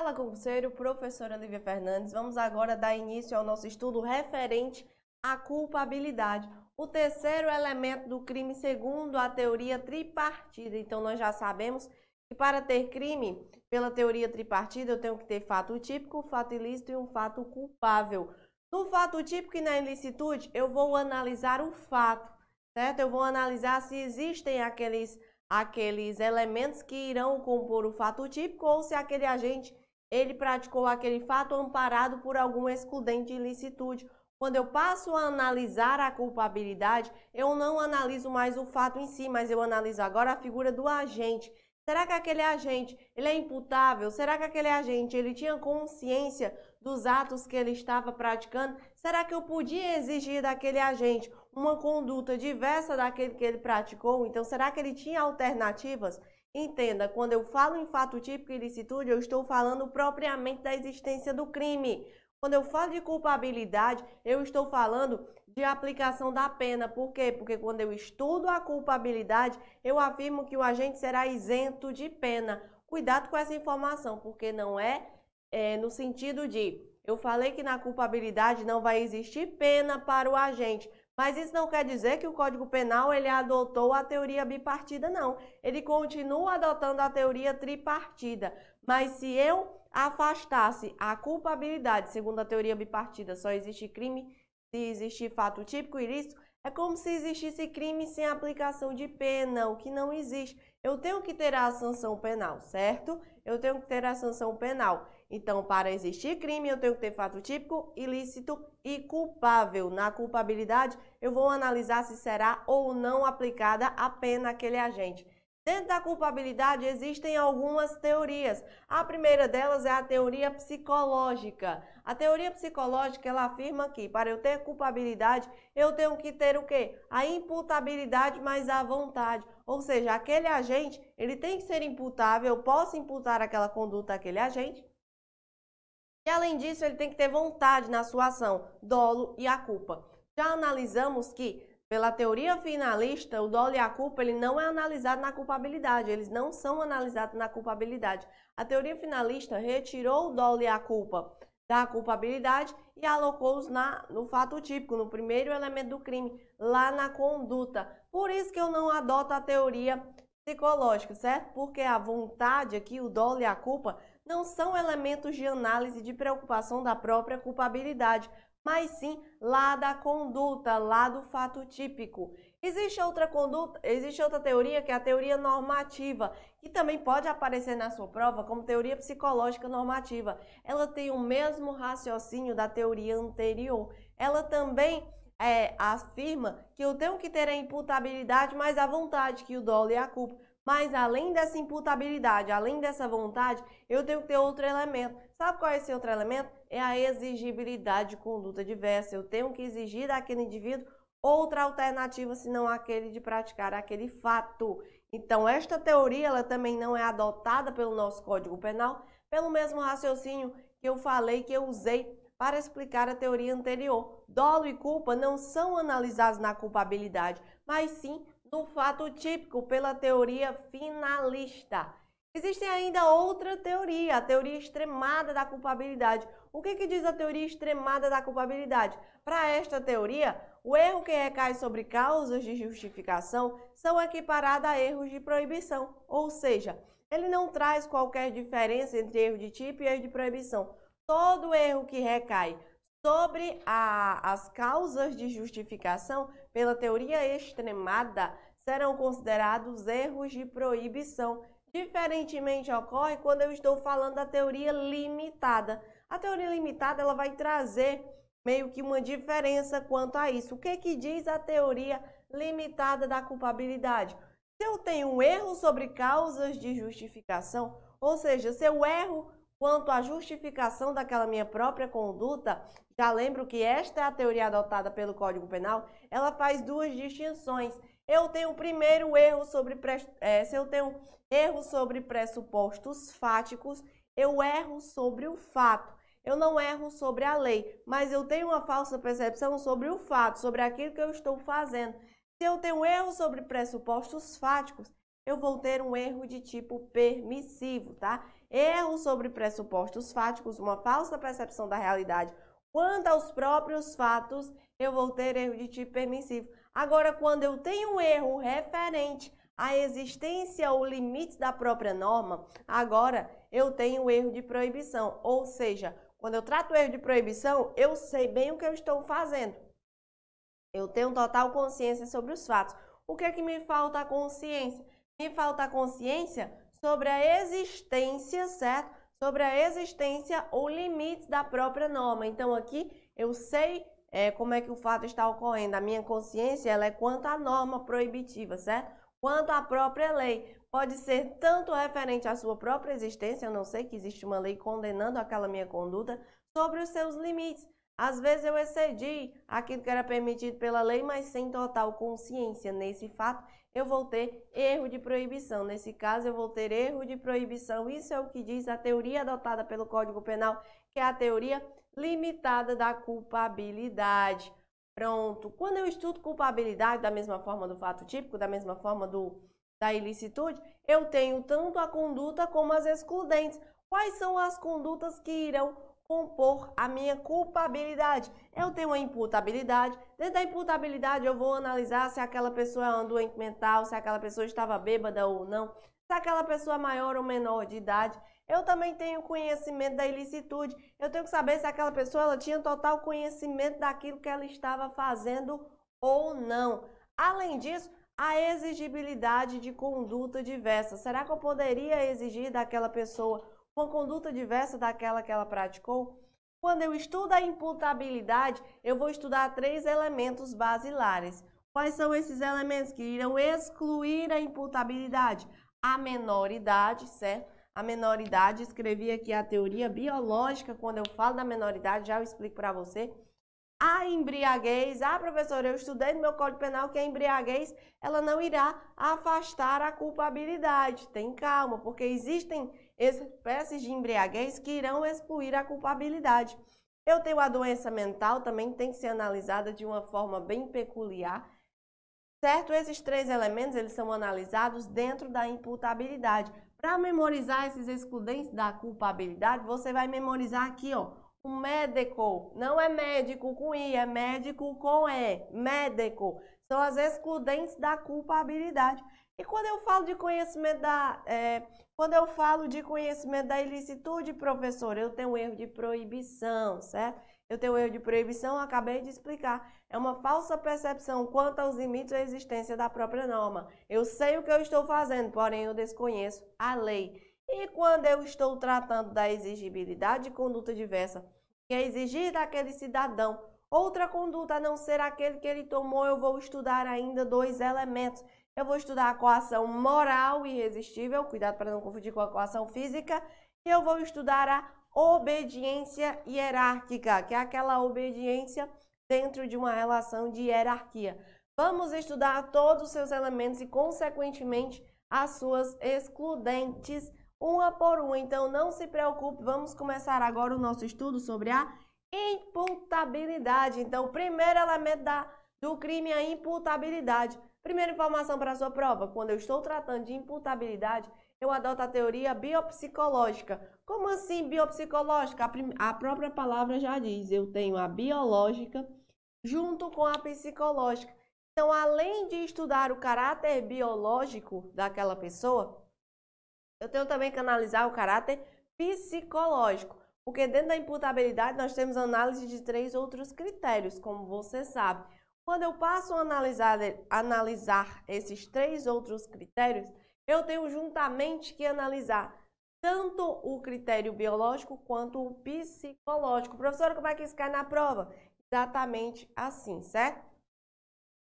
Fala, concurseiro, professora Lívia Fernandes. Vamos agora dar início ao nosso estudo referente à culpabilidade. O terceiro elemento do crime segundo a teoria tripartida. Então, nós já sabemos que para ter crime pela teoria tripartida, eu tenho que ter fato típico, fato ilícito e um fato culpável. No fato típico e na ilicitude, eu vou analisar o fato, certo? Eu vou analisar se existem aqueles aqueles elementos que irão compor o fato típico ou se aquele agente ele praticou aquele fato amparado por algum excludente de ilicitude. Quando eu passo a analisar a culpabilidade, eu não analiso mais o fato em si, mas eu analiso agora a figura do agente. Será que aquele agente ele é imputável? Será que aquele agente ele tinha consciência dos atos que ele estava praticando? Será que eu podia exigir daquele agente uma conduta diversa daquele que ele praticou? Então, será que ele tinha alternativas? Entenda, quando eu falo em fato típico e ilicitude, eu estou falando propriamente da existência do crime. Quando eu falo de culpabilidade, eu estou falando de aplicação da pena. Por quê? Porque quando eu estudo a culpabilidade, eu afirmo que o agente será isento de pena. Cuidado com essa informação, porque não é, é no sentido de eu falei que na culpabilidade não vai existir pena para o agente, mas isso não quer dizer que o Código Penal ele adotou a teoria bipartida, não. Ele continua adotando a teoria tripartida. Mas se eu afastasse a culpabilidade, segundo a teoria bipartida, só existe crime se existir fato típico ilícito, é como se existisse crime sem aplicação de pena, o que não existe. Eu tenho que ter a sanção penal, certo? Eu tenho que ter a sanção penal. Então, para existir crime, eu tenho que ter fato típico, ilícito e culpável. Na culpabilidade, eu vou analisar se será ou não aplicada a pena àquele agente. Dentro da culpabilidade existem algumas teorias. A primeira delas é a teoria psicológica. A teoria psicológica ela afirma que para eu ter culpabilidade, eu tenho que ter o quê? A imputabilidade mais a vontade. Ou seja, aquele agente, ele tem que ser imputável, eu posso imputar aquela conduta àquele agente. Além disso, ele tem que ter vontade na sua ação, dolo e a culpa. Já analisamos que pela teoria finalista, o dolo e a culpa ele não é analisado na culpabilidade, eles não são analisados na culpabilidade. A teoria finalista retirou o dolo e a culpa da culpabilidade e alocou-os no fato típico, no primeiro elemento do crime, lá na conduta. Por isso que eu não adoto a teoria psicológica, certo? Porque a vontade aqui, o dolo e a culpa, não são elementos de análise de preocupação da própria culpabilidade, mas sim lá da conduta, lá do fato típico. Existe outra conduta, existe outra teoria que é a teoria normativa, que também pode aparecer na sua prova como teoria psicológica normativa. Ela tem o mesmo raciocínio da teoria anterior. Ela também é, afirma que eu tenho que ter a imputabilidade, mas a vontade que o dolo e a culpa. Mas além dessa imputabilidade, além dessa vontade, eu tenho que ter outro elemento. Sabe qual é esse outro elemento? É a exigibilidade de conduta diversa. Eu tenho que exigir daquele indivíduo outra alternativa senão aquele de praticar aquele fato. Então, esta teoria ela também não é adotada pelo nosso Código Penal, pelo mesmo raciocínio que eu falei que eu usei para explicar a teoria anterior. Dolo e culpa não são analisados na culpabilidade, mas sim no fato típico pela teoria finalista. Existe ainda outra teoria, a teoria extremada da culpabilidade. O que, que diz a teoria extremada da culpabilidade? Para esta teoria, o erro que recai sobre causas de justificação são equiparados a erros de proibição, ou seja, ele não traz qualquer diferença entre erro de tipo e erro de proibição. Todo erro que recai sobre a, as causas de justificação, pela teoria extremada, serão considerados erros de proibição. Diferentemente ocorre quando eu estou falando da teoria limitada. A teoria limitada ela vai trazer meio que uma diferença quanto a isso. O que, que diz a teoria limitada da culpabilidade? Se eu tenho um erro sobre causas de justificação, ou seja, se eu erro quanto à justificação daquela minha própria conduta, já lembro que esta é a teoria adotada pelo Código Penal, ela faz duas distinções. Eu tenho primeiro erro sobre é, se eu tenho erro sobre pressupostos fáticos, eu erro sobre o fato. Eu não erro sobre a lei, mas eu tenho uma falsa percepção sobre o fato, sobre aquilo que eu estou fazendo. Se eu tenho erro sobre pressupostos fáticos, eu vou ter um erro de tipo permissivo, tá? erros sobre pressupostos fáticos, uma falsa percepção da realidade. Quanto aos próprios fatos, eu vou ter erro de tipo permissivo. Agora, quando eu tenho um erro referente à existência ou limites da própria norma, agora eu tenho erro de proibição. Ou seja, quando eu trato o erro de proibição, eu sei bem o que eu estou fazendo. Eu tenho total consciência sobre os fatos. O que é que me falta a consciência? Me falta consciência sobre a existência, certo? Sobre a existência ou limites da própria norma. Então, aqui eu sei é, como é que o fato está ocorrendo. A minha consciência ela é quanto à norma proibitiva, certo? Quanto à própria lei. Pode ser tanto referente à sua própria existência, eu não sei que existe uma lei condenando aquela minha conduta, sobre os seus limites. Às vezes eu excedi aquilo que era permitido pela lei, mas sem total consciência. Nesse fato, eu vou ter erro de proibição. Nesse caso, eu vou ter erro de proibição. Isso é o que diz a teoria adotada pelo Código Penal, que é a teoria limitada da culpabilidade. Pronto. Quando eu estudo culpabilidade, da mesma forma do fato típico, da mesma forma do, da ilicitude, eu tenho tanto a conduta como as excludentes. Quais são as condutas que irão compor a minha culpabilidade? Eu tenho uma imputabilidade. Dentro da imputabilidade, eu vou analisar se aquela pessoa é uma doente mental, se aquela pessoa estava bêbada ou não, se aquela pessoa é maior ou menor de idade. Eu também tenho conhecimento da ilicitude. Eu tenho que saber se aquela pessoa ela tinha total conhecimento daquilo que ela estava fazendo ou não. Além disso, a exigibilidade de conduta diversa. Será que eu poderia exigir daquela pessoa uma conduta diversa daquela que ela praticou? Quando eu estudo a imputabilidade, eu vou estudar três elementos basilares. Quais são esses elementos que irão excluir a imputabilidade? A menoridade, certo? a menoridade, escrevi aqui a teoria biológica, quando eu falo da menoridade, já eu explico para você. A embriaguez, ah, professora, eu estudei no meu Código Penal que a embriaguez, ela não irá afastar a culpabilidade. Tem calma, porque existem espécies de embriaguez que irão excluir a culpabilidade. Eu tenho a doença mental, também tem que ser analisada de uma forma bem peculiar. Certo? Esses três elementos, eles são analisados dentro da imputabilidade. Para memorizar esses excludentes da culpabilidade, você vai memorizar aqui, ó, o médico. Não é médico com I, é médico com E. Médico. São as excludentes da culpabilidade. E quando eu falo de conhecimento da. É, quando eu falo de conhecimento da ilicitude, professor, eu tenho um erro de proibição, certo? Eu tenho um erro de proibição, acabei de explicar. É uma falsa percepção quanto aos limites da existência da própria norma. Eu sei o que eu estou fazendo, porém eu desconheço a lei. E quando eu estou tratando da exigibilidade de conduta diversa, que é exigir daquele cidadão outra conduta a não ser aquele que ele tomou, eu vou estudar ainda dois elementos. Eu vou estudar a coação moral irresistível, cuidado para não confundir com a coação física, e eu vou estudar a obediência hierárquica, que é aquela obediência dentro de uma relação de hierarquia. Vamos estudar todos os seus elementos e, consequentemente, as suas excludentes, uma por uma. Então, não se preocupe, vamos começar agora o nosso estudo sobre a imputabilidade. Então, o primeiro elemento da, do crime é a imputabilidade. Primeira informação para a sua prova: quando eu estou tratando de imputabilidade, eu adoto a teoria biopsicológica. Como assim biopsicológica? A, a própria palavra já diz, eu tenho a biológica junto com a psicológica. Então, além de estudar o caráter biológico daquela pessoa, eu tenho também que analisar o caráter psicológico. Porque dentro da imputabilidade nós temos análise de três outros critérios, como você sabe. Quando eu passo a analisar, analisar esses três outros critérios, eu tenho juntamente que analisar tanto o critério biológico quanto o psicológico. Professora, como é que isso cai na prova? Exatamente assim, certo?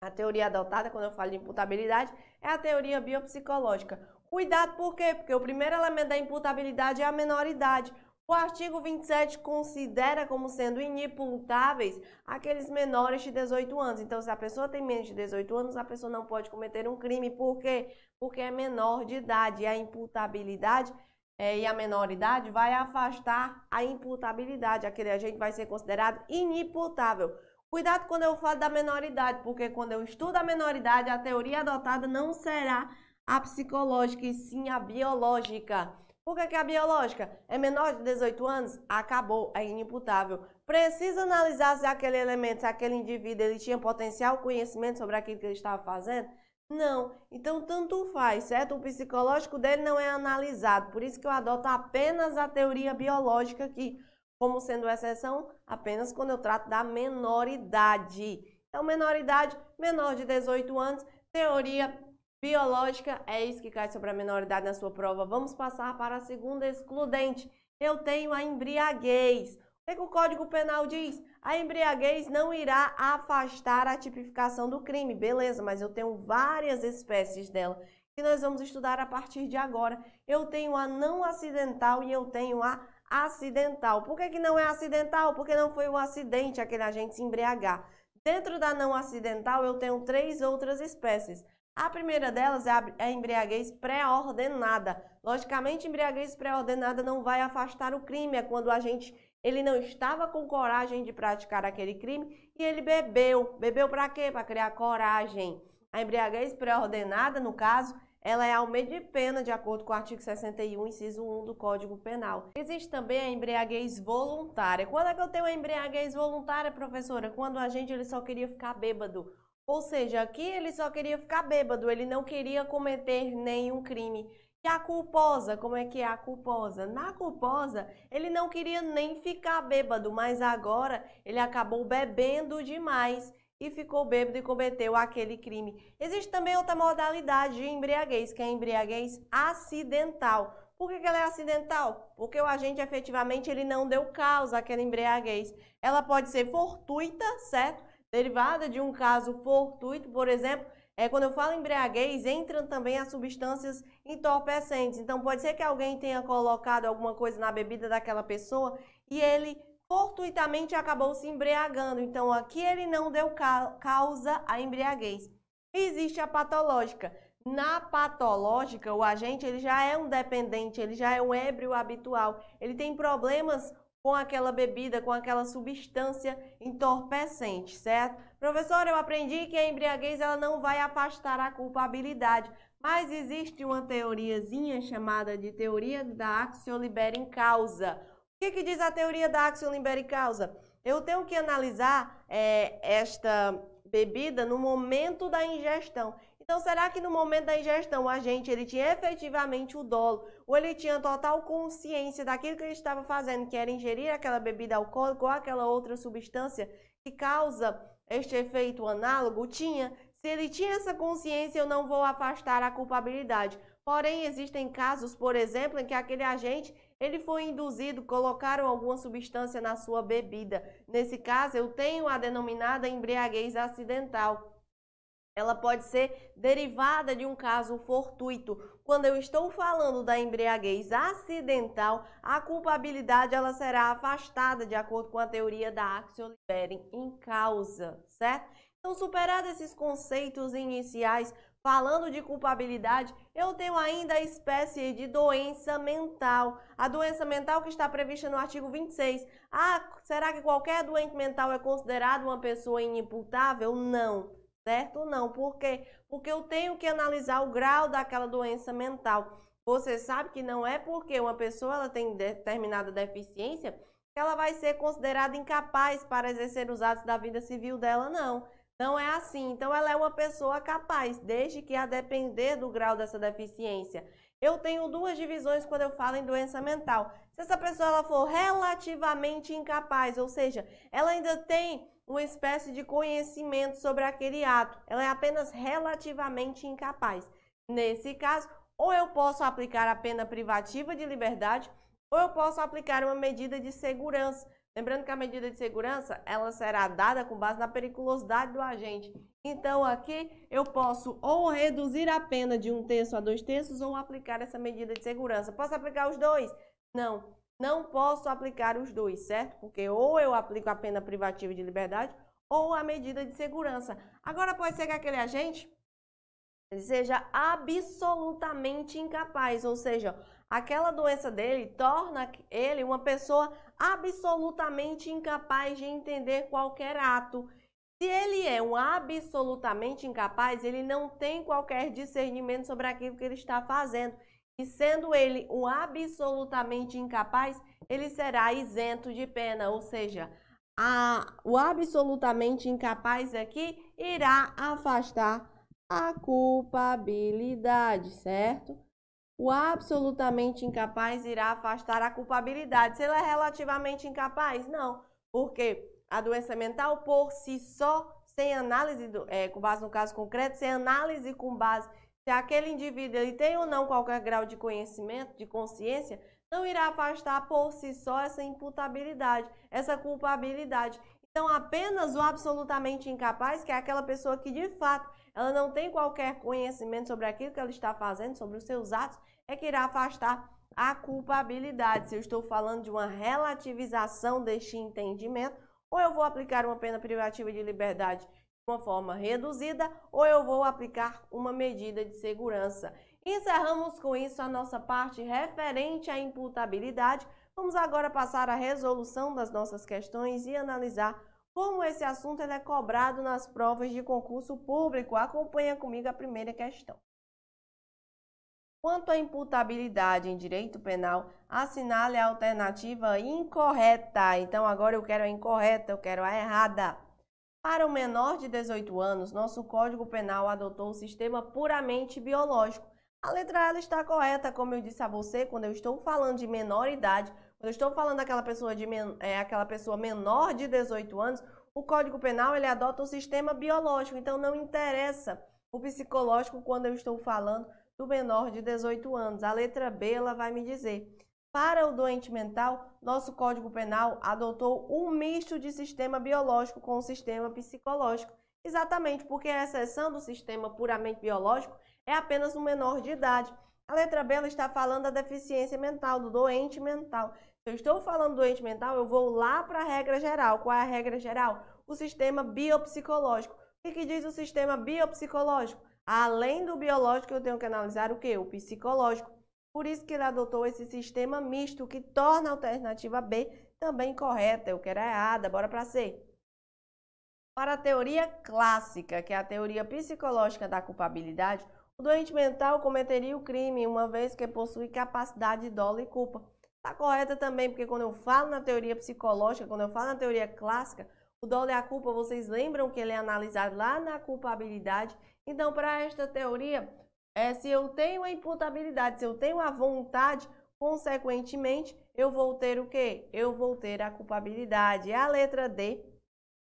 A teoria adotada, quando eu falo de imputabilidade, é a teoria biopsicológica. Cuidado por quê? Porque o primeiro elemento da imputabilidade é a menoridade. O artigo 27 considera como sendo inimputáveis aqueles menores de 18 anos. Então, se a pessoa tem menos de 18 anos, a pessoa não pode cometer um crime. Por quê? Porque é menor de idade. E a imputabilidade é, e a menoridade vai afastar a imputabilidade. Aquele agente vai ser considerado inimputável. Cuidado quando eu falo da menoridade, porque quando eu estudo a menoridade, a teoria adotada não será a psicológica, e sim a biológica. Por que, que a biológica é menor de 18 anos? Acabou, é inimputável. Precisa analisar se aquele elemento, se aquele indivíduo ele tinha potencial conhecimento sobre aquilo que ele estava fazendo? Não. Então, tanto faz, certo? O psicológico dele não é analisado. Por isso que eu adoto apenas a teoria biológica aqui, como sendo exceção apenas quando eu trato da menoridade. Então, menoridade, menor de 18 anos, teoria biológica, é isso que cai sobre a menoridade na sua prova. Vamos passar para a segunda excludente. Eu tenho a embriaguez. O que, o Código Penal diz? A embriaguez não irá afastar a tipificação do crime. Beleza, mas eu tenho várias espécies dela que nós vamos estudar a partir de agora. Eu tenho a não acidental e eu tenho a acidental. Por que, que não é acidental? Porque não foi um acidente aquele agente se embriagar. Dentro da não acidental, eu tenho três outras espécies. A primeira delas é a embriaguez pré-ordenada. Logicamente, embriaguez pré-ordenada não vai afastar o crime, é quando a gente ele não estava com coragem de praticar aquele crime e ele bebeu. Bebeu para quê? Para criar coragem. A embriaguez pré-ordenada, no caso, ela é aumento de pena de acordo com o artigo 61, inciso 1 do Código Penal. Existe também a embriaguez voluntária. Quando é que eu tenho a embriaguez voluntária, professora? Quando a gente ele só queria ficar bêbado. Ou seja, aqui ele só queria ficar bêbado, ele não queria cometer nenhum crime. E a culposa, como é que é a culposa? Na culposa, ele não queria nem ficar bêbado, mas agora ele acabou bebendo demais e ficou bêbado e cometeu aquele crime. Existe também outra modalidade de embriaguez, que é a embriaguez acidental. Por que, ela é acidental? Porque o agente efetivamente ele não deu causa àquela embriaguez. Ela pode ser fortuita, certo? Derivada de um caso fortuito, por exemplo, é, quando eu falo embriaguez, entram também as substâncias entorpecentes. Então, pode ser que alguém tenha colocado alguma coisa na bebida daquela pessoa e ele fortuitamente acabou se embriagando. Então, aqui ele não deu causa à embriaguez. Existe a patológica. Na patológica, o agente ele já é um dependente, ele já é um ébrio habitual. Ele tem problemas com aquela bebida, com aquela substância entorpecente, certo? Professor, eu aprendi que a embriaguez ela não vai afastar a culpabilidade, mas existe uma teoriazinha chamada de teoria da action libera causa. O que, que, diz a teoria da action libera causa? Eu tenho que analisar é, esta bebida no momento da ingestão. Então, será que no momento da ingestão o agente ele tinha efetivamente o dolo ou ele tinha total consciência daquilo que ele estava fazendo, que era ingerir aquela bebida alcoólica ou aquela outra substância que causa este efeito análogo? Tinha. Se ele tinha essa consciência, eu não vou afastar a culpabilidade. Porém, existem casos, por exemplo, em que aquele agente ele foi induzido, colocaram alguma substância na sua bebida. Nesse caso, eu tenho a denominada embriaguez acidental ela pode ser derivada de um caso fortuito. Quando eu estou falando da embriaguez acidental, a culpabilidade ela será afastada de acordo com a teoria da Axio Libere em causa, certo? Então, superados esses conceitos iniciais, falando de culpabilidade, eu tenho ainda a espécie de doença mental. A doença mental que está prevista no artigo 26. Ah, será que qualquer doente mental é considerado uma pessoa inimputável? Não certo não. Por quê? Porque eu tenho que analisar o grau daquela doença mental. Você sabe que não é porque uma pessoa ela tem determinada deficiência que ela vai ser considerada incapaz para exercer os atos da vida civil dela, não. Não é assim. Então, ela é uma pessoa capaz, desde que a depender do grau dessa deficiência. Eu tenho duas divisões quando eu falo em doença mental. Se essa pessoa ela for relativamente incapaz, ou seja, ela ainda tem uma espécie de conhecimento sobre aquele ato. Ela é apenas relativamente incapaz. Nesse caso, ou eu posso aplicar a pena privativa de liberdade, ou eu posso aplicar uma medida de segurança. Lembrando que a medida de segurança, ela será dada com base na periculosidade do agente. Então, aqui eu posso ou reduzir a pena de um terço a dois terços ou aplicar essa medida de segurança. Posso aplicar os dois? Não. Não posso aplicar os dois, certo? Porque ou eu aplico a pena privativa de liberdade ou a medida de segurança. Agora pode ser que aquele agente seja absolutamente incapaz, ou seja, aquela doença dele torna ele uma pessoa absolutamente incapaz de entender qualquer ato. Se ele é um absolutamente incapaz, ele não tem qualquer discernimento sobre aquilo que ele está fazendo. E sendo ele um absolutamente incapaz, ele será isento de pena, ou seja, a, o absolutamente incapaz aqui irá afastar a culpabilidade, certo? O absolutamente incapaz irá afastar a culpabilidade. Se ele é relativamente incapaz, não, porque a doença mental por si só, sem análise, do, é, com base no caso concreto, sem análise com base se aquele indivíduo ele tem ou não qualquer grau de conhecimento, de consciência, não irá afastar por si só essa imputabilidade, essa culpabilidade. Então, apenas o absolutamente incapaz, que é aquela pessoa que de fato ela não tem qualquer conhecimento sobre aquilo que ela está fazendo, sobre os seus atos, é que irá afastar a culpabilidade. Se eu estou falando de uma relativização deste entendimento, ou eu vou aplicar uma pena privativa de liberdade uma forma reduzida ou eu vou aplicar uma medida de segurança. Encerramos com isso a nossa parte referente à imputabilidade. Vamos agora passar à resolução das nossas questões e analisar como esse assunto é cobrado nas provas de concurso público. Acompanha comigo a primeira questão. Quanto à imputabilidade em direito penal, assinale a alternativa incorreta. Então agora eu quero a incorreta, eu quero a errada. Para o menor de 18 anos, nosso Código Penal adotou o sistema puramente biológico. A letra L está correta, como eu disse a você, quando eu estou falando de menor idade, quando eu estou falando daquela pessoa, de é, aquela pessoa menor de 18 anos, o Código Penal ele adota o sistema biológico, então não interessa o psicológico quando eu estou falando do menor de 18 anos. A letra B ela vai me dizer para o doente mental, nosso Código Penal adotou um misto de sistema biológico com o sistema psicológico. Exatamente porque a exceção do sistema puramente biológico é apenas um menor de idade. A letra B está falando da deficiência mental, do doente mental. Se eu estou falando do doente mental, eu vou lá para a regra geral. Qual é a regra geral? O sistema biopsicológico. O que, que diz o sistema biopsicológico? Além do biológico, eu tenho que analisar o que? O psicológico. Por isso que ele adotou esse sistema misto que torna a alternativa B também correta. Eu quero a errada, bora para C. Para a teoria clássica, que é a teoria psicológica da culpabilidade, o doente mental cometeria o crime uma vez que possui capacidade de dolo e culpa. Está correta também, porque quando eu falo na teoria psicológica, quando eu falo na teoria clássica, o dolo e a culpa, vocês lembram que ele é analisado lá na culpabilidade? Então, para esta teoria, é, se eu tenho a imputabilidade, se eu tenho a vontade, consequentemente, eu vou ter o quê? Eu vou ter a culpabilidade. A letra D.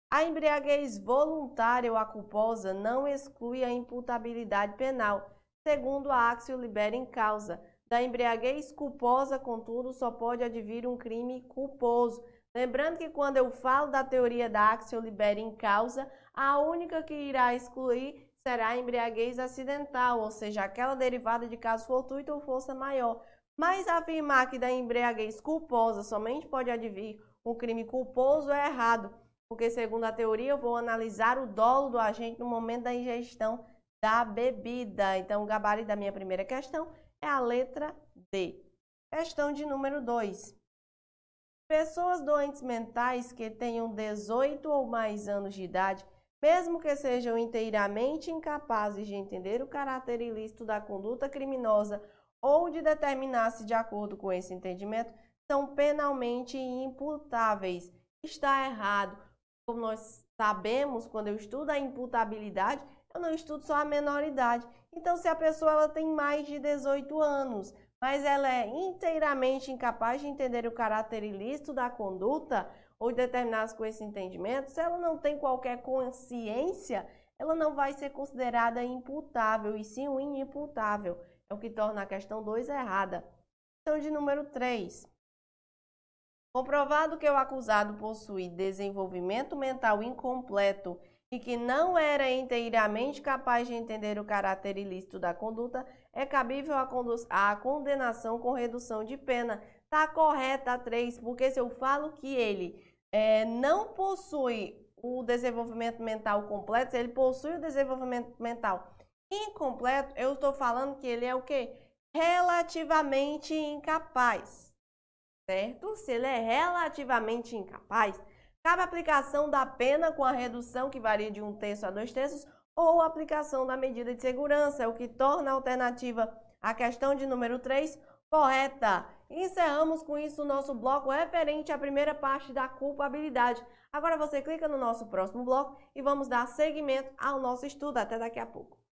A embriaguez voluntária ou a culposa não exclui a imputabilidade penal, segundo a Axio Libera em causa. Da embriaguez culposa, contudo, só pode advir um crime culposo. Lembrando que quando eu falo da teoria da Axio Libera em causa, a única que irá excluir será a embriaguez acidental, ou seja, aquela derivada de caso fortuito ou força maior. Mas afirmar que da embriaguez culposa somente pode advir um crime culposo é errado, porque segundo a teoria eu vou analisar o dolo do agente no momento da ingestão da bebida. Então o gabarito da minha primeira questão é a letra D. Questão de número 2. Pessoas doentes mentais que tenham 18 ou mais anos de idade mesmo que sejam inteiramente incapazes de entender o caráter ilícito da conduta criminosa ou de determinar-se de acordo com esse entendimento, são penalmente imputáveis. Está errado. Como nós sabemos, quando eu estudo a imputabilidade, eu não estudo só a menoridade. Então, se a pessoa ela tem mais de 18 anos, mas ela é inteiramente incapaz de entender o caráter ilícito da conduta, ou determinadas com esse entendimento, se ela não tem qualquer consciência, ela não vai ser considerada imputável, e sim o inimputável. É o que torna a questão 2 errada. Questão de número 3. Comprovado que o acusado possui desenvolvimento mental incompleto e que não era inteiramente capaz de entender o caráter ilícito da conduta, é cabível a, a condenação com redução de pena. Está correta a 3, porque se eu falo que ele é, não possui o desenvolvimento mental completo, se ele possui o desenvolvimento mental incompleto, eu estou falando que ele é o quê? Relativamente incapaz, certo? Se ele é relativamente incapaz, cabe a aplicação da pena com a redução que varia de um terço a dois terços ou aplicação da medida de segurança, o que torna a alternativa a questão de número 3 correta. Encerramos com isso o nosso bloco referente à primeira parte da culpabilidade. Agora você clica no nosso próximo bloco e vamos dar seguimento ao nosso estudo. Até daqui a pouco.